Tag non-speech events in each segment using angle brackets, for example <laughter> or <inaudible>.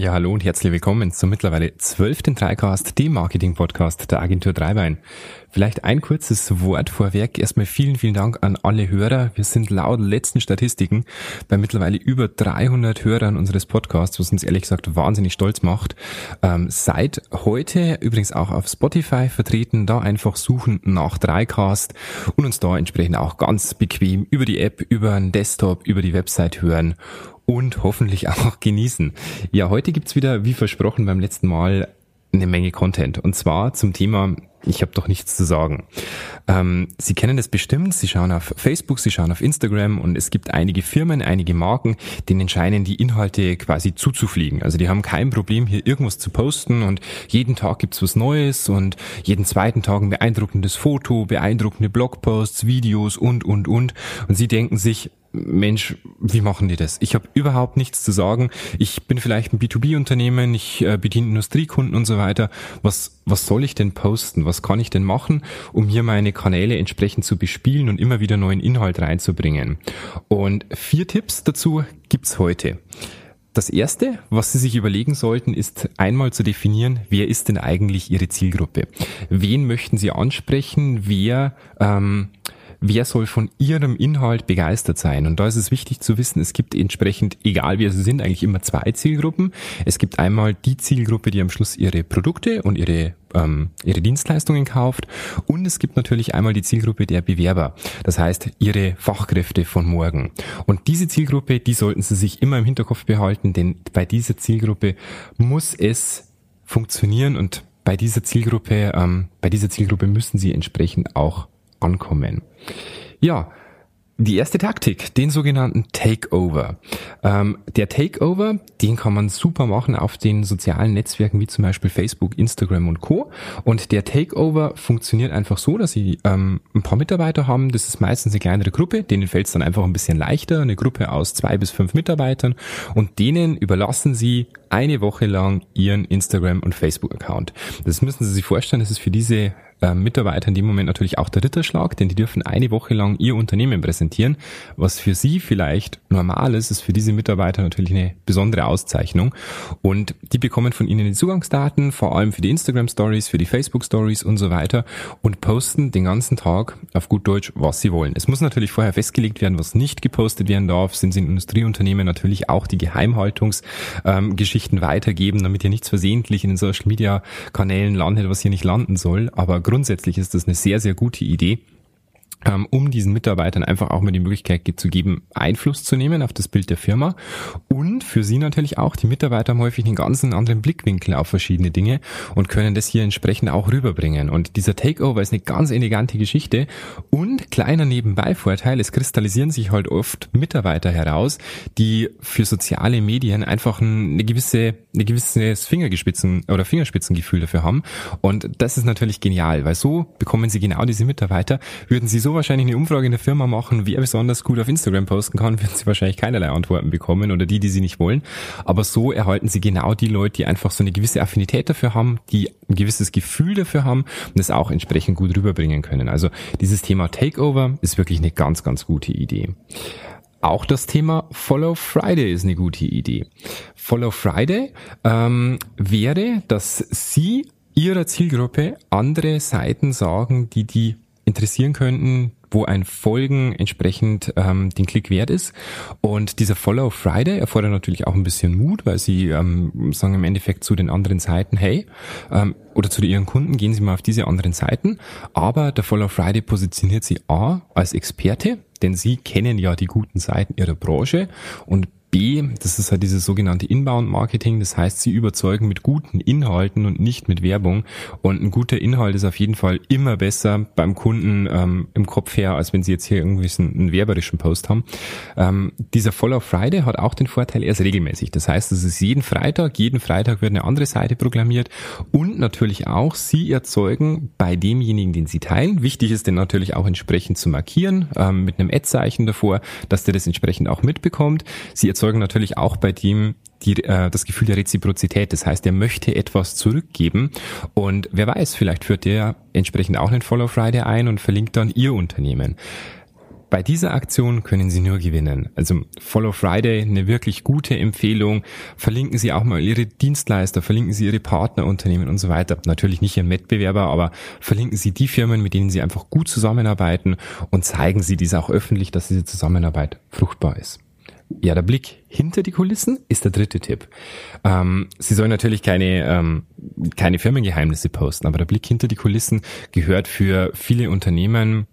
Ja, hallo und herzlich willkommen zum mittlerweile zwölften Dreicast, dem Marketing-Podcast der Agentur Dreibein. Vielleicht ein kurzes Wort vorweg. Erstmal vielen, vielen Dank an alle Hörer. Wir sind laut letzten Statistiken bei mittlerweile über 300 Hörern unseres Podcasts, was uns ehrlich gesagt wahnsinnig stolz macht. Ähm, seit heute übrigens auch auf Spotify vertreten, da einfach suchen nach Dreicast und uns da entsprechend auch ganz bequem über die App, über den Desktop, über die Website hören und hoffentlich <laughs> auch genießen. Ja, heute gibt's wieder, wie versprochen beim letzten Mal, eine Menge Content. Und zwar zum Thema, ich habe doch nichts zu sagen. Ähm, Sie kennen das bestimmt, Sie schauen auf Facebook, Sie schauen auf Instagram und es gibt einige Firmen, einige Marken, denen scheinen die Inhalte quasi zuzufliegen. Also die haben kein Problem, hier irgendwas zu posten und jeden Tag gibt's was Neues und jeden zweiten Tag ein beeindruckendes Foto, beeindruckende Blogposts, Videos und, und, und. Und Sie denken sich, Mensch, wie machen die das? Ich habe überhaupt nichts zu sagen. Ich bin vielleicht ein B2B-Unternehmen, ich äh, bediene Industriekunden und so weiter. Was, was soll ich denn posten? Was kann ich denn machen, um hier meine Kanäle entsprechend zu bespielen und immer wieder neuen Inhalt reinzubringen? Und vier Tipps dazu gibt's heute. Das erste, was Sie sich überlegen sollten, ist einmal zu definieren, wer ist denn eigentlich Ihre Zielgruppe? Wen möchten Sie ansprechen? Wer ähm, wer soll von ihrem Inhalt begeistert sein. Und da ist es wichtig zu wissen, es gibt entsprechend, egal wie sie sind, eigentlich immer zwei Zielgruppen. Es gibt einmal die Zielgruppe, die am Schluss ihre Produkte und ihre ähm, ihre Dienstleistungen kauft. Und es gibt natürlich einmal die Zielgruppe der Bewerber, das heißt ihre Fachkräfte von morgen. Und diese Zielgruppe, die sollten Sie sich immer im Hinterkopf behalten, denn bei dieser Zielgruppe muss es funktionieren und bei dieser Zielgruppe, ähm, bei dieser Zielgruppe müssen Sie entsprechend auch ankommen. Ja, die erste Taktik, den sogenannten Takeover. Ähm, der Takeover, den kann man super machen auf den sozialen Netzwerken wie zum Beispiel Facebook, Instagram und Co. Und der Takeover funktioniert einfach so, dass sie ähm, ein paar Mitarbeiter haben. Das ist meistens eine kleinere Gruppe, denen fällt es dann einfach ein bisschen leichter, eine Gruppe aus zwei bis fünf Mitarbeitern. Und denen überlassen sie eine Woche lang ihren Instagram- und Facebook-Account. Das müssen Sie sich vorstellen, das ist für diese äh, Mitarbeiter in dem Moment natürlich auch der Ritterschlag, denn die dürfen eine Woche lang ihr Unternehmen präsentieren. Was für sie vielleicht normal ist, ist für diese Mitarbeiter natürlich eine besondere Auszeichnung. Und die bekommen von ihnen die Zugangsdaten, vor allem für die Instagram Stories, für die Facebook Stories und so weiter und posten den ganzen Tag auf gut Deutsch, was sie wollen. Es muss natürlich vorher festgelegt werden, was nicht gepostet werden darf. Sind sie in Industrieunternehmen natürlich auch die Geheimhaltungsgeschichten ähm, weitergeben, damit hier nichts versehentlich in den Social Media Kanälen landet, was hier nicht landen soll. Aber grundsätzlich ist das eine sehr, sehr gute Idee um diesen Mitarbeitern einfach auch mal die Möglichkeit zu geben, Einfluss zu nehmen auf das Bild der Firma und für sie natürlich auch, die Mitarbeiter haben häufig einen ganz anderen Blickwinkel auf verschiedene Dinge und können das hier entsprechend auch rüberbringen. Und dieser Takeover ist eine ganz elegante Geschichte und kleiner Nebenbei-Vorteil, es kristallisieren sich halt oft Mitarbeiter heraus, die für soziale Medien einfach eine gewisse, eine gewisses Fingergespitzen oder Fingerspitzengefühl dafür haben und das ist natürlich genial, weil so bekommen sie genau diese Mitarbeiter, würden sie so wahrscheinlich eine Umfrage in der Firma machen, wer besonders gut auf Instagram posten kann, <laughs> werden sie wahrscheinlich keinerlei Antworten bekommen oder die, die sie nicht wollen. Aber so erhalten sie genau die Leute, die einfach so eine gewisse Affinität dafür haben, die ein gewisses Gefühl dafür haben und das auch entsprechend gut rüberbringen können. Also dieses Thema Takeover ist wirklich eine ganz, ganz gute Idee. Auch das Thema Follow Friday ist eine gute Idee. Follow Friday ähm, wäre, dass Sie Ihrer Zielgruppe andere Seiten sagen, die die interessieren könnten, wo ein Folgen entsprechend ähm, den Klick wert ist. Und dieser Follow Friday erfordert natürlich auch ein bisschen Mut, weil sie ähm, sagen im Endeffekt zu den anderen Seiten, hey, ähm, oder zu ihren Kunden, gehen Sie mal auf diese anderen Seiten. Aber der Follow Friday positioniert Sie A als Experte, denn Sie kennen ja die guten Seiten Ihrer Branche und B, das ist halt dieses sogenannte Inbound-Marketing. Das heißt, sie überzeugen mit guten Inhalten und nicht mit Werbung. Und ein guter Inhalt ist auf jeden Fall immer besser beim Kunden ähm, im Kopf her, als wenn sie jetzt hier irgendwie einen, einen werberischen Post haben. Ähm, dieser Follow Friday hat auch den Vorteil, er ist regelmäßig. Das heißt, es ist jeden Freitag, jeden Freitag wird eine andere Seite proklamiert und natürlich auch, sie erzeugen bei demjenigen, den sie teilen. Wichtig ist den natürlich auch entsprechend zu markieren, ähm, mit einem Ad-Zeichen davor, dass der das entsprechend auch mitbekommt. Sie erzeugen erzeugen natürlich auch bei dem die, äh, das Gefühl der Reziprozität. Das heißt, er möchte etwas zurückgeben und wer weiß, vielleicht führt der entsprechend auch einen Follow Friday ein und verlinkt dann ihr Unternehmen. Bei dieser Aktion können Sie nur gewinnen. Also Follow Friday, eine wirklich gute Empfehlung. Verlinken Sie auch mal Ihre Dienstleister, verlinken Sie Ihre Partnerunternehmen und so weiter. Natürlich nicht Ihren Wettbewerber, aber verlinken Sie die Firmen, mit denen Sie einfach gut zusammenarbeiten und zeigen Sie dies auch öffentlich, dass diese Zusammenarbeit fruchtbar ist. Ja, der Blick hinter die Kulissen ist der dritte Tipp. Ähm, Sie sollen natürlich keine, ähm, keine Firmengeheimnisse posten, aber der Blick hinter die Kulissen gehört für viele Unternehmen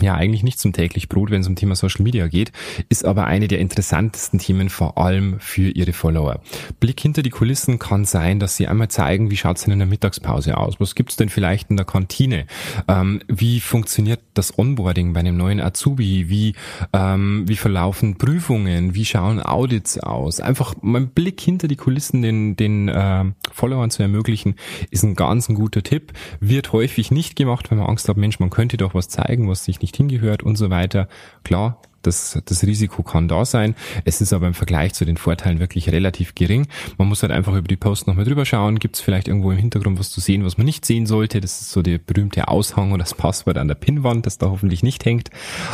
ja eigentlich nicht zum täglich Brot, wenn es um Thema Social Media geht, ist aber eine der interessantesten Themen vor allem für ihre Follower. Blick hinter die Kulissen kann sein, dass sie einmal zeigen, wie schaut es denn in der Mittagspause aus? Was gibt's denn vielleicht in der Kantine? Ähm, wie funktioniert das Onboarding bei einem neuen Azubi? Wie, ähm, wie verlaufen Prüfungen? Wie schauen Audits aus? Einfach mal einen Blick hinter die Kulissen den, den äh, Followern zu ermöglichen, ist ein ganz ein guter Tipp. Wird häufig nicht gemacht, wenn man Angst hat, Mensch, man könnte doch was zeigen, was sich nicht hingehört und so weiter. Klar, das, das Risiko kann da sein. Es ist aber im Vergleich zu den Vorteilen wirklich relativ gering. Man muss halt einfach über die Post nochmal drüber schauen. Gibt es vielleicht irgendwo im Hintergrund was zu sehen, was man nicht sehen sollte? Das ist so der berühmte Aushang oder das Passwort an der Pinnwand, das da hoffentlich nicht hängt.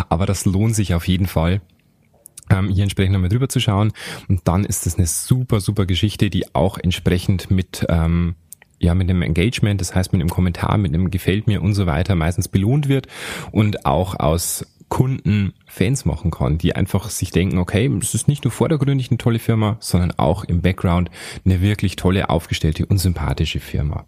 Aber das lohnt sich auf jeden Fall ähm, hier entsprechend nochmal drüber zu schauen. Und dann ist das eine super, super Geschichte, die auch entsprechend mit ähm, ja mit einem Engagement, das heißt mit einem Kommentar, mit einem gefällt mir und so weiter meistens belohnt wird und auch aus Kunden Fans machen kann, die einfach sich denken, okay, es ist nicht nur vordergründig eine tolle Firma, sondern auch im Background eine wirklich tolle, aufgestellte und sympathische Firma.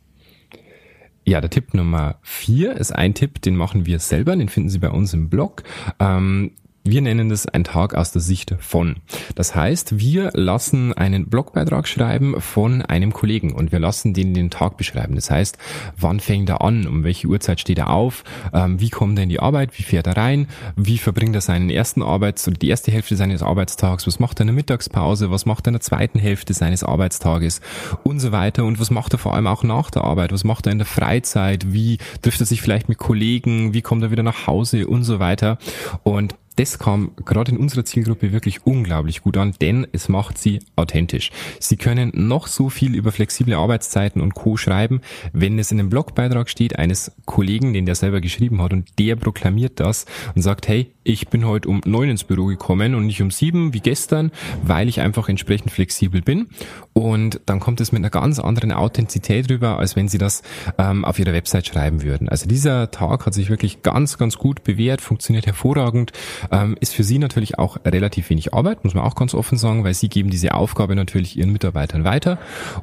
Ja, der Tipp Nummer vier ist ein Tipp, den machen wir selber, den finden Sie bei uns im Blog. Ähm, wir nennen das ein Tag aus der Sicht von. Das heißt, wir lassen einen Blogbeitrag schreiben von einem Kollegen und wir lassen den den Tag beschreiben. Das heißt, wann fängt er an, um welche Uhrzeit steht er auf, ähm, wie kommt er in die Arbeit, wie fährt er rein, wie verbringt er seinen ersten Arbeits- oder die erste Hälfte seines Arbeitstags, was macht er in der Mittagspause, was macht er in der zweiten Hälfte seines Arbeitstages? Und so weiter. Und was macht er vor allem auch nach der Arbeit, was macht er in der Freizeit, wie trifft er sich vielleicht mit Kollegen, wie kommt er wieder nach Hause? Und so weiter. Und das kam gerade in unserer Zielgruppe wirklich unglaublich gut an, denn es macht sie authentisch. Sie können noch so viel über flexible Arbeitszeiten und Co. schreiben, wenn es in einem Blogbeitrag steht eines Kollegen, den der selber geschrieben hat und der proklamiert das und sagt, hey, ich bin heute um neun ins Büro gekommen und nicht um sieben wie gestern, weil ich einfach entsprechend flexibel bin. Und dann kommt es mit einer ganz anderen Authentizität rüber, als wenn Sie das ähm, auf Ihrer Website schreiben würden. Also dieser Tag hat sich wirklich ganz, ganz gut bewährt, funktioniert hervorragend, ähm, ist für Sie natürlich auch relativ wenig Arbeit, muss man auch ganz offen sagen, weil Sie geben diese Aufgabe natürlich Ihren Mitarbeitern weiter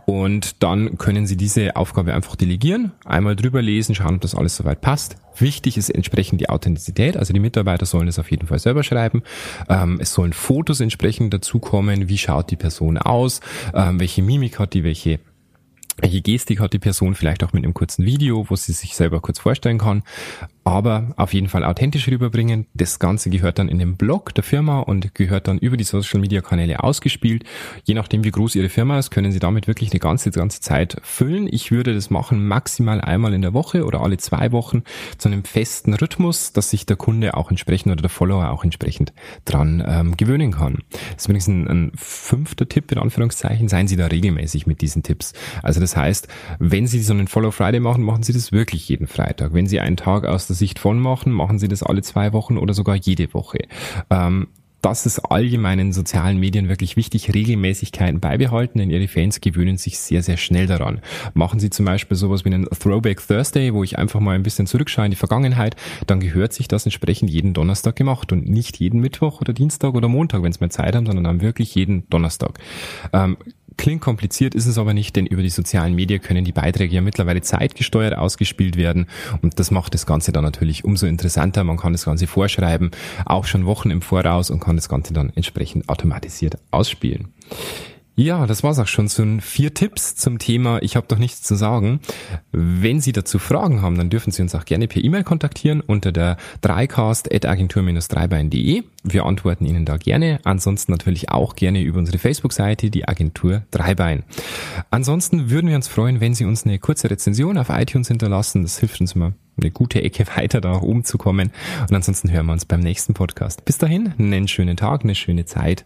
und dann können Sie diese Aufgabe einfach delegieren, einmal drüber lesen, schauen, ob das alles soweit passt. Wichtig ist entsprechend die Authentizität, also die Mitarbeiter sollen es auf jeden Fall selber schreiben. Ähm, es sollen Fotos entsprechend dazukommen, wie schaut die Person aus, ähm, welche Mimik hat die, welche welche Gestik hat die Person, vielleicht auch mit einem kurzen Video, wo sie sich selber kurz vorstellen kann aber auf jeden Fall authentisch rüberbringen. Das Ganze gehört dann in den Blog der Firma und gehört dann über die Social Media Kanäle ausgespielt. Je nachdem, wie groß Ihre Firma ist, können Sie damit wirklich eine ganze, ganze Zeit füllen. Ich würde das machen maximal einmal in der Woche oder alle zwei Wochen zu einem festen Rhythmus, dass sich der Kunde auch entsprechend oder der Follower auch entsprechend dran ähm, gewöhnen kann. Das ist übrigens ein, ein fünfter Tipp in Anführungszeichen. Seien Sie da regelmäßig mit diesen Tipps. Also das heißt, wenn Sie so einen Follow Friday machen, machen Sie das wirklich jeden Freitag. Wenn Sie einen Tag aus der Sicht von machen, machen sie das alle zwei Wochen oder sogar jede Woche. Ähm, das ist allgemein in sozialen Medien wirklich wichtig, Regelmäßigkeiten beibehalten, denn ihre Fans gewöhnen sich sehr, sehr schnell daran. Machen sie zum Beispiel sowas wie einen Throwback Thursday, wo ich einfach mal ein bisschen zurückschaue in die Vergangenheit, dann gehört sich das entsprechend jeden Donnerstag gemacht und nicht jeden Mittwoch oder Dienstag oder Montag, wenn es mehr Zeit haben, sondern dann wirklich jeden Donnerstag. Ähm, Klingt kompliziert, ist es aber nicht, denn über die sozialen Medien können die Beiträge ja mittlerweile zeitgesteuert ausgespielt werden und das macht das Ganze dann natürlich umso interessanter. Man kann das Ganze vorschreiben, auch schon Wochen im Voraus und kann das Ganze dann entsprechend automatisiert ausspielen. Ja, das war's auch schon. So vier Tipps zum Thema Ich habe doch nichts zu sagen. Wenn Sie dazu Fragen haben, dann dürfen Sie uns auch gerne per E-Mail kontaktieren unter der dreicast.agentur-dreibein.de. Wir antworten Ihnen da gerne. Ansonsten natürlich auch gerne über unsere Facebook-Seite, die Agentur Dreibein. Ansonsten würden wir uns freuen, wenn Sie uns eine kurze Rezension auf iTunes hinterlassen. Das hilft uns immer eine gute Ecke <laughs> weiter da nach oben zu kommen. Und ansonsten hören wir uns beim nächsten Podcast. Bis dahin, einen schönen Tag, eine schöne Zeit.